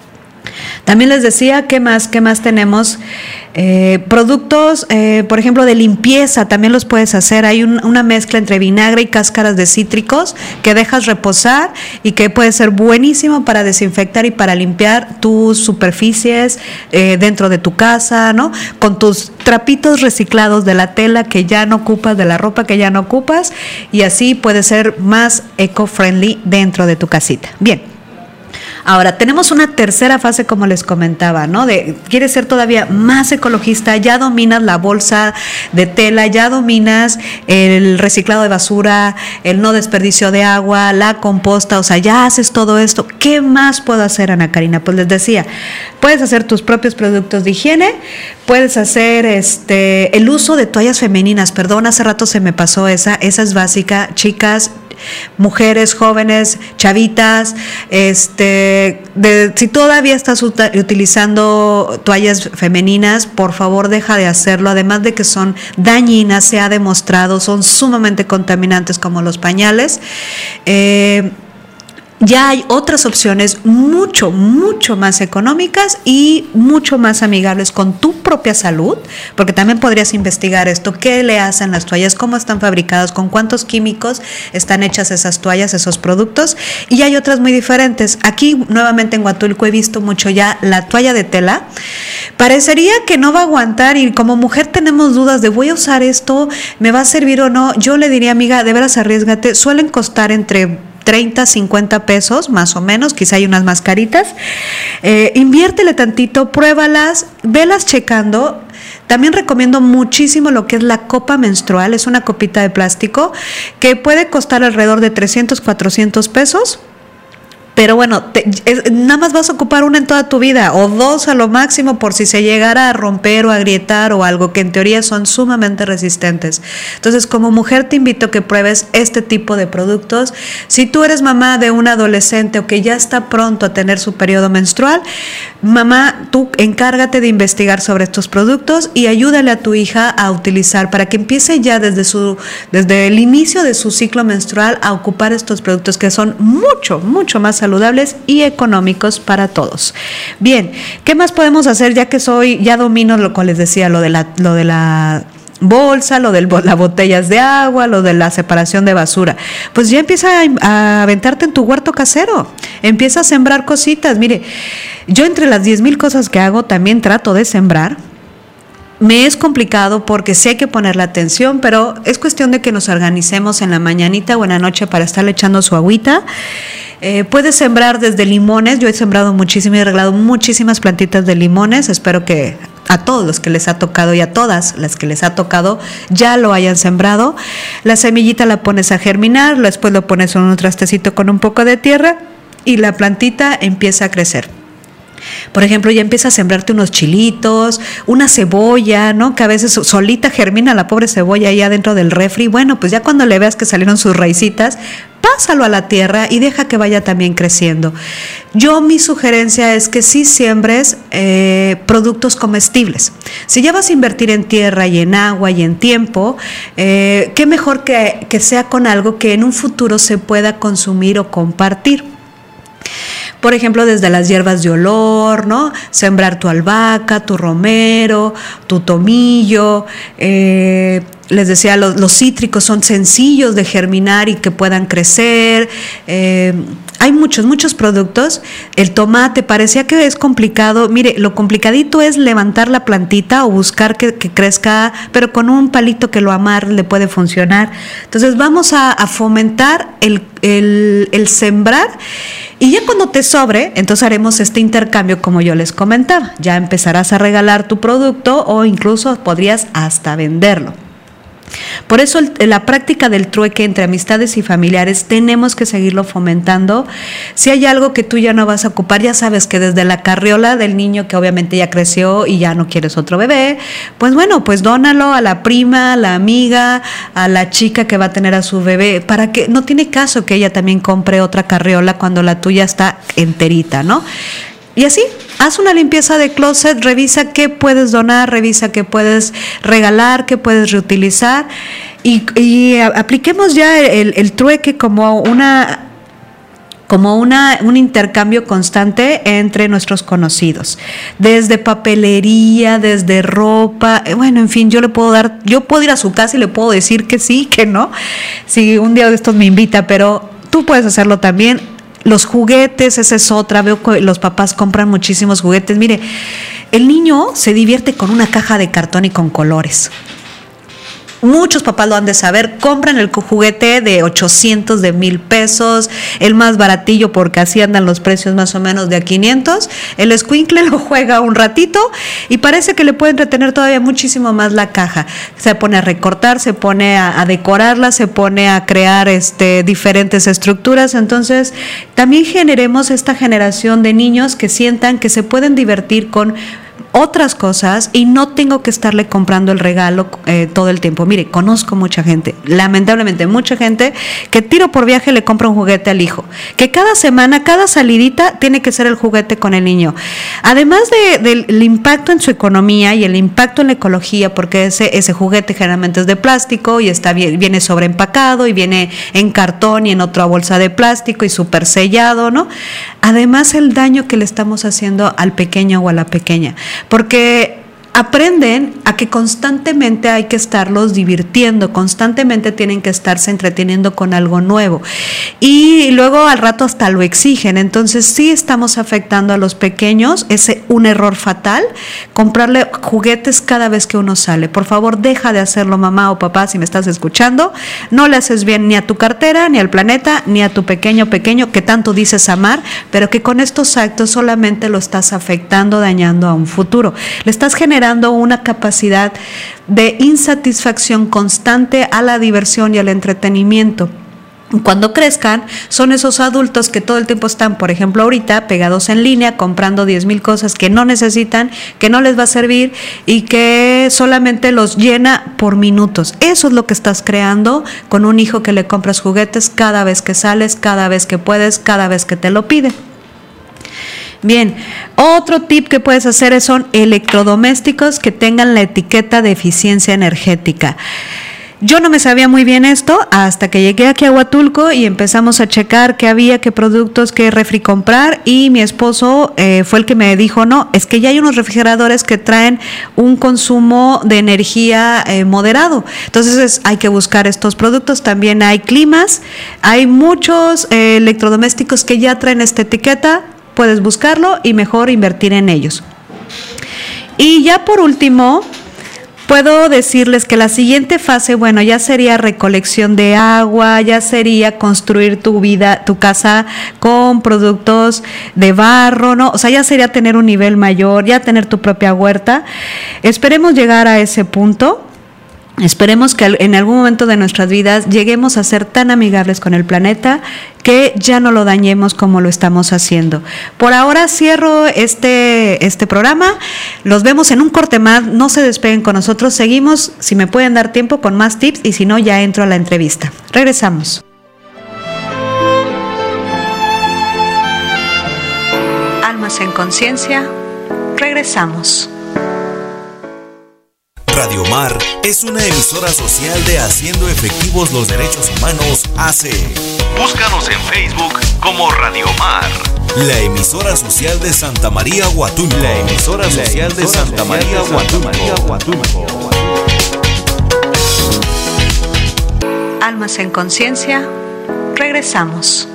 También les decía, ¿qué más? ¿Qué más tenemos? Eh, productos, eh, por ejemplo, de limpieza, también los puedes hacer. Hay una mezcla entre vinagre y cáscaras de cítricos que dejas reposar y que puede ser buenísimo para desinfectar y para limpiar tus superficies eh, dentro de tu casa, ¿no? Con tus trapitos reciclados de la tela que ya no ocupas, de la ropa que ya no ocupas, y así puede ser más eco-friendly dentro de tu casita. Bien. Ahora, tenemos una tercera fase, como les comentaba, ¿no? De quieres ser todavía más ecologista, ya dominas la bolsa de tela, ya dominas el reciclado de basura, el no desperdicio de agua, la composta, o sea, ya haces todo esto. ¿Qué más puedo hacer, Ana Karina? Pues les decía, puedes hacer tus propios productos de higiene, puedes hacer este el uso de toallas femeninas, perdón, hace rato se me pasó esa, esa es básica, chicas, mujeres jóvenes, chavitas, este, si todavía estás utilizando toallas femeninas, por favor deja de hacerlo, además de que son dañinas, se ha demostrado, son sumamente contaminantes como los pañales. Eh, ya hay otras opciones mucho, mucho más económicas y mucho más amigables con tu propia salud, porque también podrías investigar esto, qué le hacen las toallas, cómo están fabricadas, con cuántos químicos están hechas esas toallas, esos productos, y hay otras muy diferentes. Aquí nuevamente en Huatulco he visto mucho ya la toalla de tela. Parecería que no va a aguantar y como mujer tenemos dudas de voy a usar esto, me va a servir o no. Yo le diría, amiga, de veras arriesgate, suelen costar entre 30, 50 pesos más o menos, quizá hay unas mascaritas. Eh, inviértele tantito, pruébalas, velas checando. También recomiendo muchísimo lo que es la copa menstrual, es una copita de plástico que puede costar alrededor de 300, 400 pesos pero bueno, nada más vas a ocupar una en toda tu vida o dos a lo máximo por si se llegara a romper o a agrietar o algo que en teoría son sumamente resistentes. Entonces, como mujer te invito a que pruebes este tipo de productos. Si tú eres mamá de un adolescente o que ya está pronto a tener su periodo menstrual, mamá, tú encárgate de investigar sobre estos productos y ayúdale a tu hija a utilizar para que empiece ya desde su desde el inicio de su ciclo menstrual a ocupar estos productos que son mucho, mucho más saludables y económicos para todos. Bien, ¿qué más podemos hacer ya que soy, ya domino lo que les decía, lo de la, lo de la bolsa, lo de las botellas de agua, lo de la separación de basura. Pues ya empieza a, aventarte en tu huerto casero, empieza a sembrar cositas. Mire, yo entre las 10 mil cosas que hago también trato de sembrar. Me es complicado porque sé que poner la atención, pero es cuestión de que nos organicemos en la mañanita o en la noche para estarle echando su agüita eh, puedes sembrar desde limones. Yo he sembrado muchísimo y he regalado muchísimas plantitas de limones. Espero que a todos los que les ha tocado y a todas las que les ha tocado ya lo hayan sembrado. La semillita la pones a germinar, después lo pones en un trastecito con un poco de tierra y la plantita empieza a crecer. Por ejemplo, ya empieza a sembrarte unos chilitos, una cebolla, ¿no? Que a veces solita germina la pobre cebolla ahí adentro del refri. Bueno, pues ya cuando le veas que salieron sus raicitas, pásalo a la tierra y deja que vaya también creciendo. Yo mi sugerencia es que sí siembres eh, productos comestibles. Si ya vas a invertir en tierra y en agua y en tiempo, eh, qué mejor que, que sea con algo que en un futuro se pueda consumir o compartir por ejemplo, desde las hierbas de olor, ¿no? Sembrar tu albahaca, tu romero, tu tomillo. Eh, les decía, los, cítricos son sencillos de germinar y que puedan crecer. Eh, hay muchos, muchos productos. El tomate parecía que es complicado. Mire, lo complicadito es levantar la plantita o buscar que, crezca, pero con un palito que lo amar le puede funcionar. Entonces vamos a, fomentar el, el sembrar y ya cuando te sobre, entonces haremos este intercambio como yo les comentaba. Ya empezarás a regalar tu producto o incluso podrías hasta venderlo. Por eso la práctica del trueque entre amistades y familiares tenemos que seguirlo fomentando. Si hay algo que tú ya no vas a ocupar, ya sabes que desde la carriola del niño que obviamente ya creció y ya no quieres otro bebé, pues bueno, pues dónalo a la prima, a la amiga, a la chica que va a tener a su bebé, para que no tiene caso que ella también compre otra carriola cuando la tuya está enterita, ¿no? Y así, haz una limpieza de closet, revisa qué puedes donar, revisa qué puedes regalar, qué puedes reutilizar. Y, apliquemos ya el, trueque como una como una, un intercambio constante entre nuestros conocidos, desde papelería, desde ropa, eh, bueno, en fin, yo le puedo dar, yo puedo ir a su casa y le puedo decir que sí, que no, si un día de estos me invita, pero tú puedes hacerlo también, los juguetes, esa es otra. Veo que los papás compran muchísimos juguetes. Mire, el niño se divierte con una caja de cartón y con colores. Muchos papás lo han de saber, compran el juguete de 800, de mil pesos, el más baratillo porque así andan los precios más o menos de a 500. El squinkle lo juega un ratito y parece que le puede entretener todavía muchísimo más la caja. Se pone a recortar, se pone a, decorarla, se pone a crear este, diferentes estructuras. Entonces, también generemos esta generación de niños que sientan que se pueden divertir con otras cosas y no tengo que estarle comprando el regalo eh, todo el tiempo. Mire, conozco mucha gente, lamentablemente mucha gente que tiro por viaje le compra un juguete al hijo, que cada semana, cada salidita tiene que ser el juguete con el niño. Además del impacto en su economía y el impacto en la ecología, porque ese, ese juguete generalmente es de plástico y está bien, viene sobreempacado y viene en cartón y en otra bolsa de plástico y súper sellado, ¿no? Además el daño que le estamos haciendo al pequeño o a la pequeña porque aprenden a que constantemente hay que estarlos divirtiendo, constantemente tienen que estarse entreteniendo con algo nuevo. Y luego al rato hasta lo exigen. Entonces sí estamos afectando a los pequeños, es un error fatal, comprarle juguetes cada vez que uno sale. Por favor, deja de hacerlo mamá o papá si me estás escuchando. No le haces bien ni a tu cartera, ni al planeta, ni a tu pequeño pequeño que tanto dices amar, pero que con estos actos solamente lo estás afectando, dañando a un futuro. Le estás generando una capacidad de insatisfacción constante a la diversión y al entretenimiento. Cuando crezcan, son esos adultos que todo el tiempo están, por ejemplo, ahorita pegados en línea, comprando 10 mil cosas que no necesitan, que no les va a servir y que solamente los llena por minutos. Eso es lo que estás creando con un hijo que le compras juguetes cada vez que sales, cada vez que puedes, cada vez que te lo pide. Bien, otro tip que puedes hacer son electrodomésticos que tengan la etiqueta de eficiencia energética. Yo no me sabía muy bien esto hasta que llegué aquí a Huatulco y empezamos a checar qué había, qué productos, qué refri comprar y mi esposo eh, fue el que me dijo, no, es que ya hay unos refrigeradores que traen un consumo de energía eh, moderado. Entonces hay que buscar estos productos. También hay climas, hay muchos eh, electrodomésticos que ya traen esta etiqueta puedes buscarlo y mejor invertir en ellos. Y ya por último, puedo decirles que la siguiente fase, bueno, ya sería recolección de agua, ya sería construir tu vida, tu casa con productos de barro, ¿no? O sea, ya sería tener un nivel mayor, ya tener tu propia huerta. Esperemos llegar a ese punto. Esperemos que en algún momento de nuestras vidas lleguemos a ser tan amigables con el planeta que ya no lo dañemos como lo estamos haciendo. Por ahora cierro este, este programa. Los vemos en un corte más. No se despeguen con nosotros. Seguimos, si me pueden dar tiempo, con más tips y si no, ya entro a la entrevista. Regresamos. Almas en conciencia. Regresamos. Radio Mar es una emisora social de Haciendo Efectivos los Derechos Humanos AC. Búscanos en Facebook como Radio Mar. La emisora social de Santa María Huatulco. La emisora social de Santa María Huatulco. Almas en conciencia, regresamos.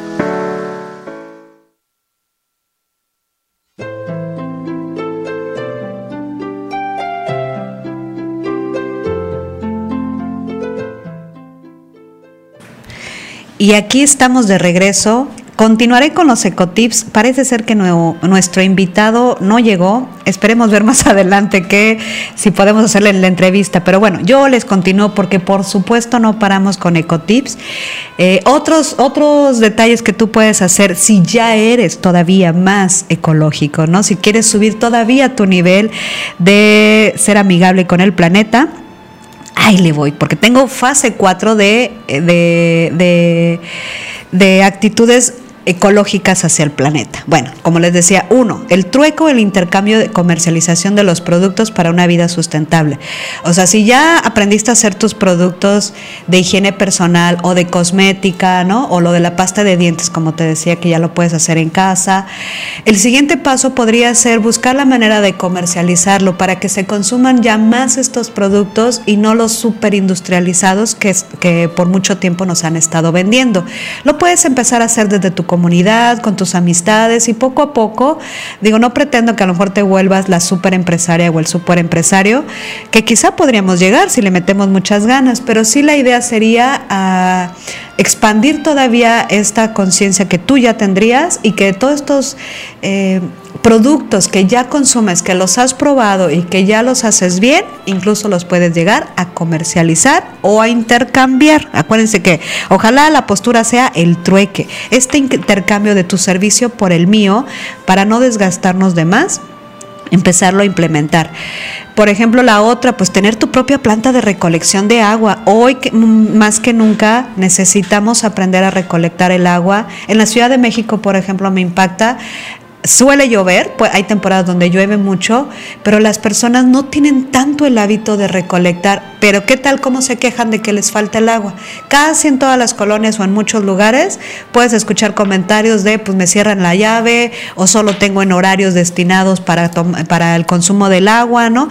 Y aquí estamos de regreso Continuaré con los ecotips. Parece ser que nuestro invitado no llegó. Esperemos ver más adelante que si podemos hacerle la entrevista. Pero bueno, yo les continúo porque por supuesto no paramos con ecotips. Eh, otros, otros detalles que tú puedes hacer si ya eres todavía más ecológico, ¿no? Si quieres subir todavía tu nivel de ser amigable con el planeta ahí le voy, porque tengo fase 4 de, de, de, de, actitudes ecológicas hacia el planeta. Bueno, como les decía, uno, el trueco, el intercambio de comercialización de los productos para una vida sustentable. O sea, si ya aprendiste a hacer tus productos de higiene personal o de cosmética, ¿no? O lo de la pasta de dientes, como te decía, que ya lo puedes hacer en casa. El siguiente paso podría ser buscar la manera de comercializarlo para que se consuman ya más estos productos y no los superindustrializados que, que por mucho tiempo nos han estado vendiendo. Lo puedes empezar a hacer desde tu comunidad, con tus amistades y poco a poco, digo, no pretendo que a lo mejor te vuelvas la super empresaria o el super empresario, que quizá podríamos llegar si le metemos muchas ganas, pero sí la idea sería ah, expandir todavía esta conciencia que tú ya tendrías y que todos estos... Eh, productos que ya consumes, que los has probado y que ya los haces bien, incluso los puedes llegar a comercializar o a intercambiar. Acuérdense que ojalá la postura sea el trueque, este intercambio de tu servicio por el mío para no desgastarnos de más empezarlo a implementar. Por ejemplo, la otra, pues tener tu propia planta de recolección de agua. Hoy más que nunca necesitamos aprender a recolectar el agua. En la Ciudad de México, por ejemplo, me impacta suele llover, pues hay temporadas donde llueve mucho, pero las personas no tienen tanto el hábito de recolectar. Pero ¿qué tal cómo se quejan de que les falta el agua? Casi en todas las colonias o en muchos lugares puedes escuchar comentarios de pues me cierran la llave o solo tengo en horarios destinados para, para el consumo del agua, ¿no?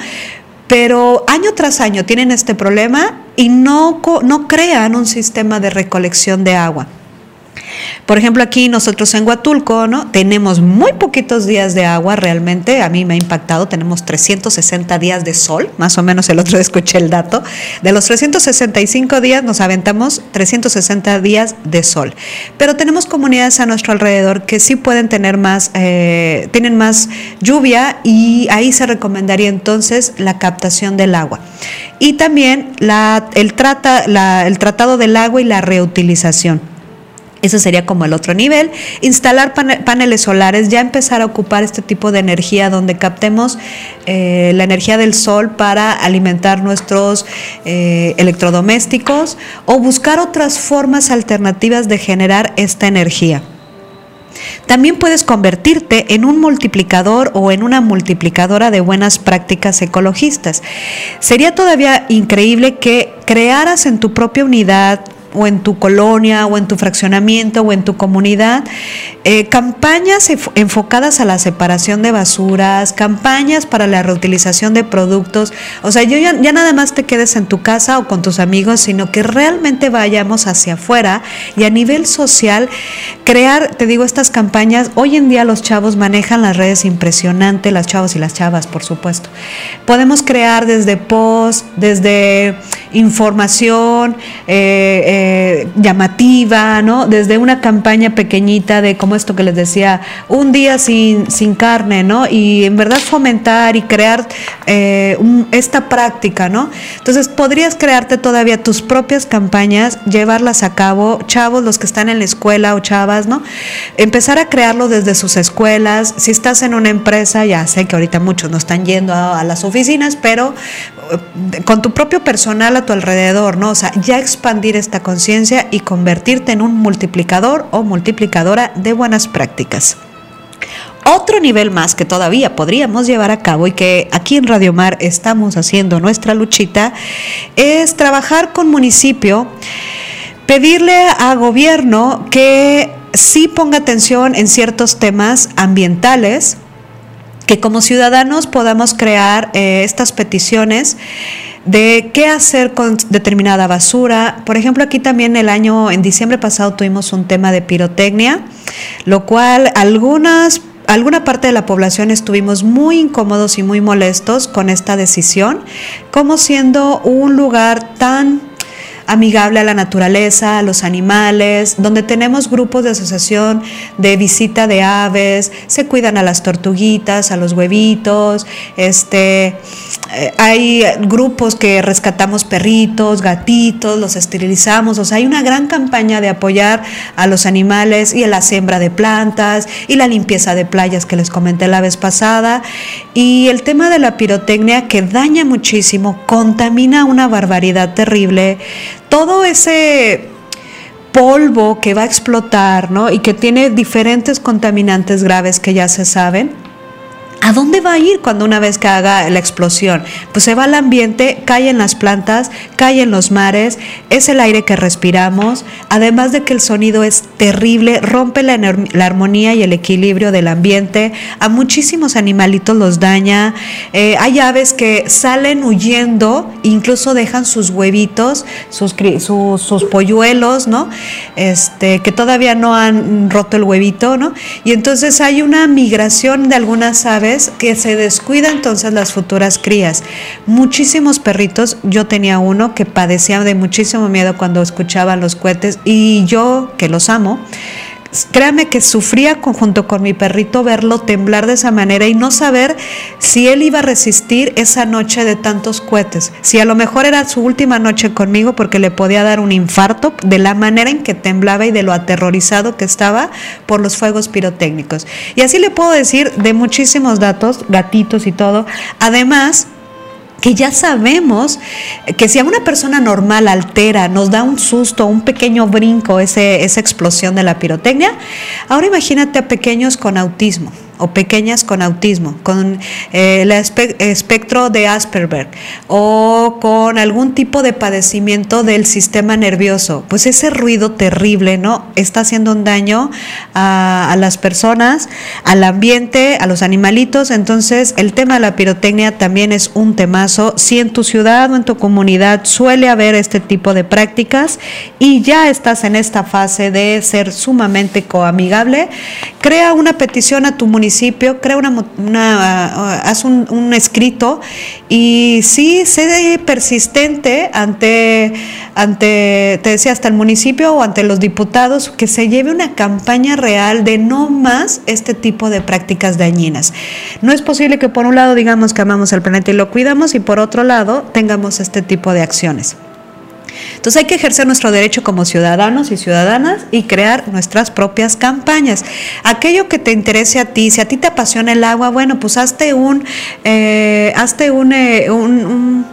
Pero año tras año tienen este problema y no, no crean un sistema de recolección de agua. Por ejemplo, aquí nosotros en Huatulco, ¿no? Tenemos muy poquitos días de agua realmente, a mí me ha impactado, tenemos 360 días de sol, más o menos el otro día escuché el dato, de los 365 días nos aventamos 360 días de sol, pero tenemos comunidades a nuestro alrededor que sí pueden tener más, eh, tienen más lluvia y ahí se recomendaría entonces la captación del agua. Y también el, trata, el tratado del agua y la reutilización. Ese sería como el otro nivel. Instalar paneles solares, ya empezar a ocupar este tipo de energía donde captemos eh, la energía del sol para alimentar nuestros eh, electrodomésticos o buscar otras formas alternativas de generar esta energía. También puedes convertirte en un multiplicador o en una multiplicadora de buenas prácticas ecologistas. Sería todavía increíble que crearas en tu propia unidad o en tu colonia o en tu fraccionamiento o en tu comunidad, eh, campañas enfocadas a la separación de basuras, campañas para la reutilización de productos. O sea, yo ya, nada más te quedes en tu casa o con tus amigos, sino que realmente vayamos hacia afuera y a nivel social crear, te digo, estas campañas. Hoy en día los chavos manejan las redes impresionante, las chavos y las chavas, por supuesto. Podemos crear desde post, desde información, eh eh, llamativa, ¿no? Desde una campaña pequeñita de como esto que les decía, un día sin, sin carne, ¿no? Y en verdad fomentar y crear eh, esta práctica, ¿no? Entonces podrías crearte todavía tus propias campañas, llevarlas a cabo, chavos, los que están en la escuela o chavas, ¿no? Empezar a crearlo desde sus escuelas. Si estás en una empresa, ya sé que ahorita muchos no están yendo a, las oficinas, pero con tu propio personal a tu alrededor, ¿no? O sea, ya expandir esta conciencia y convertirte en un multiplicador o multiplicadora de buenas prácticas. Otro nivel más que todavía podríamos llevar a cabo y que aquí en Radio Mar estamos haciendo nuestra luchita es trabajar con municipio, pedirle a gobierno que sí ponga atención en ciertos temas ambientales, que como ciudadanos podamos crear eh, estas peticiones de qué hacer con determinada basura. Por ejemplo, aquí también el año, en diciembre pasado tuvimos un tema de pirotecnia, lo cual algunas alguna parte de la población estuvimos muy incómodos y muy molestos con esta decisión, como siendo un lugar tan amigable a la naturaleza, a los animales, donde tenemos grupos de asociación de visita de aves, se cuidan a las tortuguitas, a los huevitos, este, eh, hay grupos que rescatamos perritos, gatitos, los esterilizamos, o sea, hay una gran campaña de apoyar a los animales y a la siembra de plantas y la limpieza de playas que les comenté la vez pasada. Y el tema de la pirotecnia que daña muchísimo, contamina una barbaridad terrible, todo ese polvo que va a explotar, ¿no? Y que tiene diferentes contaminantes graves que ya se saben ¿A dónde va a ir cuando una vez que haga la explosión? Pues se va al ambiente, cae en las plantas, cae en los mares, es el aire que respiramos, además de que el sonido es terrible, rompe la, armonía y el equilibrio del ambiente, a muchísimos animalitos los daña, eh, hay aves que salen huyendo, incluso dejan sus huevitos, sus, sus, polluelos, ¿no? Este, que todavía no han roto el huevito, ¿no? Y entonces hay una migración de algunas aves que se descuida entonces las futuras crías. Muchísimos perritos, yo tenía uno que padecía de muchísimo miedo cuando escuchaba los cohetes y yo que los amo, créame que sufría junto con mi perrito verlo temblar de esa manera y no saber si él iba a resistir esa noche de tantos cohetes, si a lo mejor era su última noche conmigo porque le podía dar un infarto de la manera en que temblaba y de lo aterrorizado que estaba por los fuegos pirotécnicos. Y así le puedo decir de muchísimos datos, gatitos y todo. Además, que ya sabemos que si a una persona normal altera, nos da un susto, un pequeño brinco, ese, esa explosión de la pirotecnia, ahora imagínate a pequeños con autismo o pequeñas con autismo, con eh, el espectro de Asperger o con algún tipo de padecimiento del sistema nervioso, pues ese ruido terrible, ¿no? Está haciendo un daño a, a las personas, al ambiente, a los animalitos. Entonces, el tema de la pirotecnia también es un temazo. Si en tu ciudad o en tu comunidad suele haber este tipo de prácticas y ya estás en esta fase de ser sumamente coamigable, crea una petición a tu municipio municipio, crea una, una haz un, escrito y sí, sé persistente ante, ante, te decía, hasta el municipio o ante los diputados, que se lleve una campaña real de no más este tipo de prácticas dañinas. No es posible que por un lado digamos que amamos el planeta y lo cuidamos y por otro lado tengamos este tipo de acciones. Entonces hay que ejercer nuestro derecho como ciudadanos y ciudadanas y crear nuestras propias campañas. Aquello que te interese a ti, si a ti te apasiona el agua, bueno, pues hazte un, eh, hazte un, eh, un un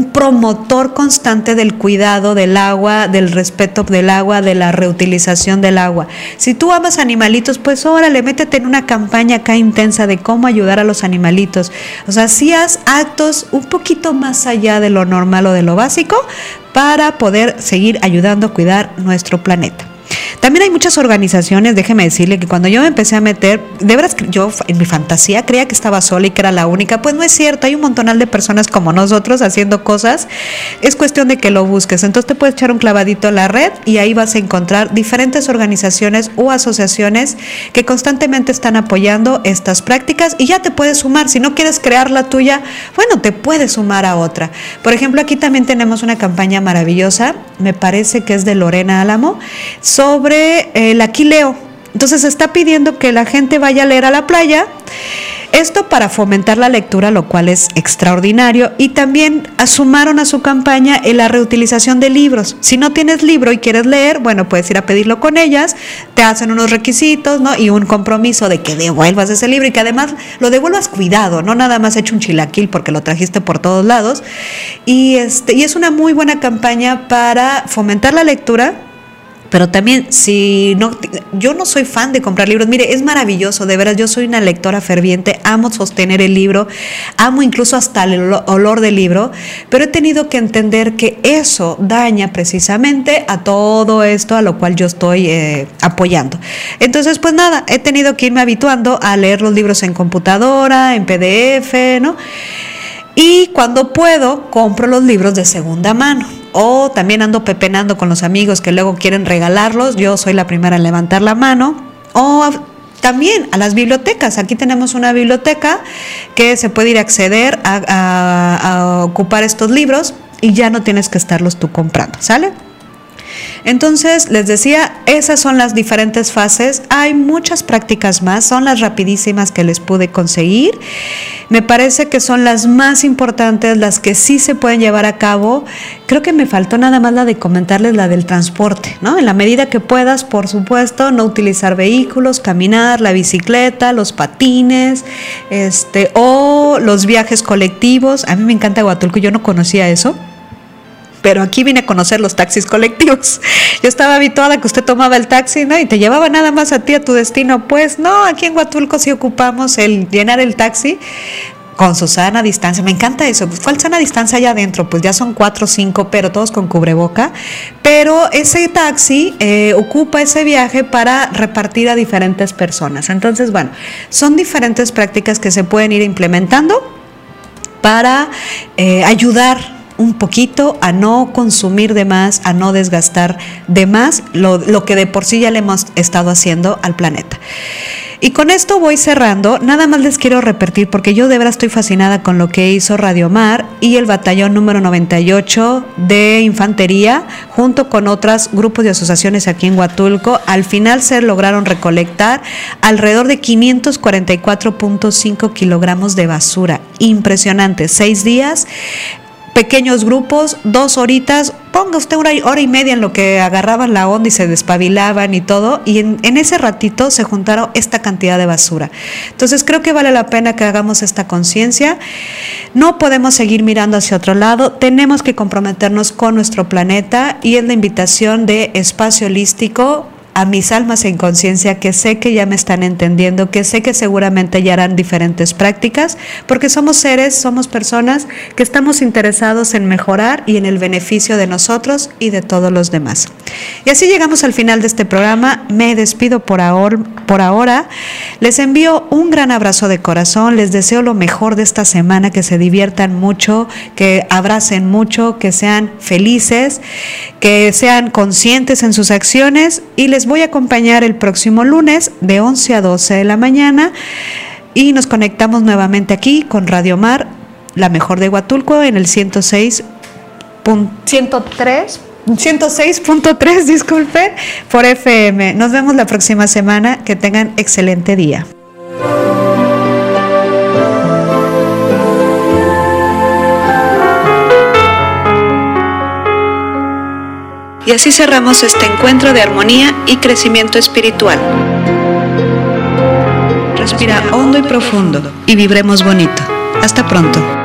promotor constante del cuidado del agua, del respeto del agua, de la reutilización del agua. Si tú amas animalitos, pues órale, métete en una campaña acá intensa de cómo ayudar a los animalitos. O sea, si haz actos un poquito más allá de lo normal o de lo básico para poder seguir ayudando a cuidar nuestro planeta. También hay muchas organizaciones, déjeme decirle que cuando yo me empecé a meter, de veras yo en mi fantasía creía que estaba sola y que era la única, pues no es cierto, hay un montonal de personas como nosotros haciendo cosas, es cuestión de que lo busques, entonces te puedes echar un clavadito en la red y ahí vas a encontrar diferentes organizaciones o asociaciones que constantemente están apoyando estas prácticas y ya te puedes sumar, si no quieres crear la tuya, bueno, te puedes sumar a otra. Por ejemplo, aquí también tenemos una campaña maravillosa, me parece que es de Lorena Álamo, sobre el aquileo. Entonces está pidiendo que la gente vaya a leer a la playa. Esto para fomentar la lectura, lo cual es extraordinario. Y también asumaron a su campaña en la reutilización de libros. Si no tienes libro y quieres leer, bueno, puedes ir a pedirlo con ellas. Te hacen unos requisitos, ¿no? Y un compromiso de que devuelvas ese libro y que además lo devuelvas cuidado, no nada más hecho un chilaquil porque lo trajiste por todos lados. Y, este, y es una muy buena campaña para fomentar la lectura pero también si no, yo no soy fan de comprar libros, mire, es maravilloso, de veras, yo soy una lectora ferviente, amo sostener el libro, amo incluso hasta el olor del libro, pero he tenido que entender que eso daña precisamente a todo esto a lo cual yo estoy eh, apoyando. Entonces, pues nada, he tenido que irme habituando a leer los libros en computadora, en PDF, ¿no? Y cuando puedo, compro los libros de segunda mano o también ando pepenando con los amigos que luego quieren regalarlos, yo soy la primera en levantar la mano, o también a las bibliotecas. Aquí tenemos una biblioteca que se puede ir a acceder a, ocupar estos libros. y ya no tienes que estarlos tú comprando, ¿sale? Entonces, les decía, esas son las diferentes fases. Hay muchas prácticas más, son las rapidísimas que les pude conseguir. Me parece que son las más importantes, las que sí se pueden llevar a cabo. Creo que me faltó nada más la de comentarles la del transporte, ¿no? En la medida que puedas, por supuesto, no utilizar vehículos, caminar, la bicicleta, los patines, este, o los viajes colectivos. A mí me encanta Huatulco, yo no conocía eso pero aquí vine a conocer los taxis colectivos. Yo estaba habituada que usted tomaba el taxi, ¿no? Y te llevaba nada más a ti a tu destino. Pues no, aquí en Huatulco sí ocupamos el llenar el taxi con su sana distancia. Me encanta eso. Pues, ¿Cuál sana distancia allá adentro? Pues ya son cuatro o cinco, pero todos con cubreboca. Pero ese taxi eh, ocupa ese viaje para repartir a diferentes personas. Entonces, bueno, son diferentes prácticas que se pueden ir implementando para eh, ayudar un poquito a no consumir de más, a no desgastar de más lo, lo, que de por sí ya le hemos estado haciendo al planeta. Y con esto voy cerrando. Nada más les quiero repetir porque yo de verdad estoy fascinada con lo que hizo Radio Mar y el batallón número 98 de infantería junto con otros grupos de asociaciones aquí en Huatulco. Al final se lograron recolectar alrededor de 544.5 kilogramos de basura. Impresionante. Seis días pequeños grupos, dos horitas, ponga usted una hora y media en lo que agarraban la onda y se despabilaban y todo, y en, ese ratito se juntaron esta cantidad de basura. Entonces creo que vale la pena que hagamos esta conciencia. No podemos seguir mirando hacia otro lado, tenemos que comprometernos con nuestro planeta y es la invitación de espacio holístico a mis almas en conciencia que sé que ya me están entendiendo, que sé que seguramente ya harán diferentes prácticas, porque somos seres, somos personas que estamos interesados en mejorar y en el beneficio de nosotros y de todos los demás. Y así llegamos al final de este programa. Me despido por ahora, por ahora. Les envío un gran abrazo de corazón, les deseo lo mejor de esta semana, que se diviertan mucho, que abracen mucho, que sean felices, que sean conscientes en sus acciones y les voy a acompañar el próximo lunes de 11 a 12 de la mañana y nos conectamos nuevamente aquí con Radio Mar, la mejor de Huatulco, en el 106. 103 106.3, disculpen, por FM. Nos vemos la próxima semana. Que tengan excelente día. Y así cerramos este encuentro de armonía y crecimiento espiritual. Respira hondo y profundo y vibremos bonito. Hasta pronto.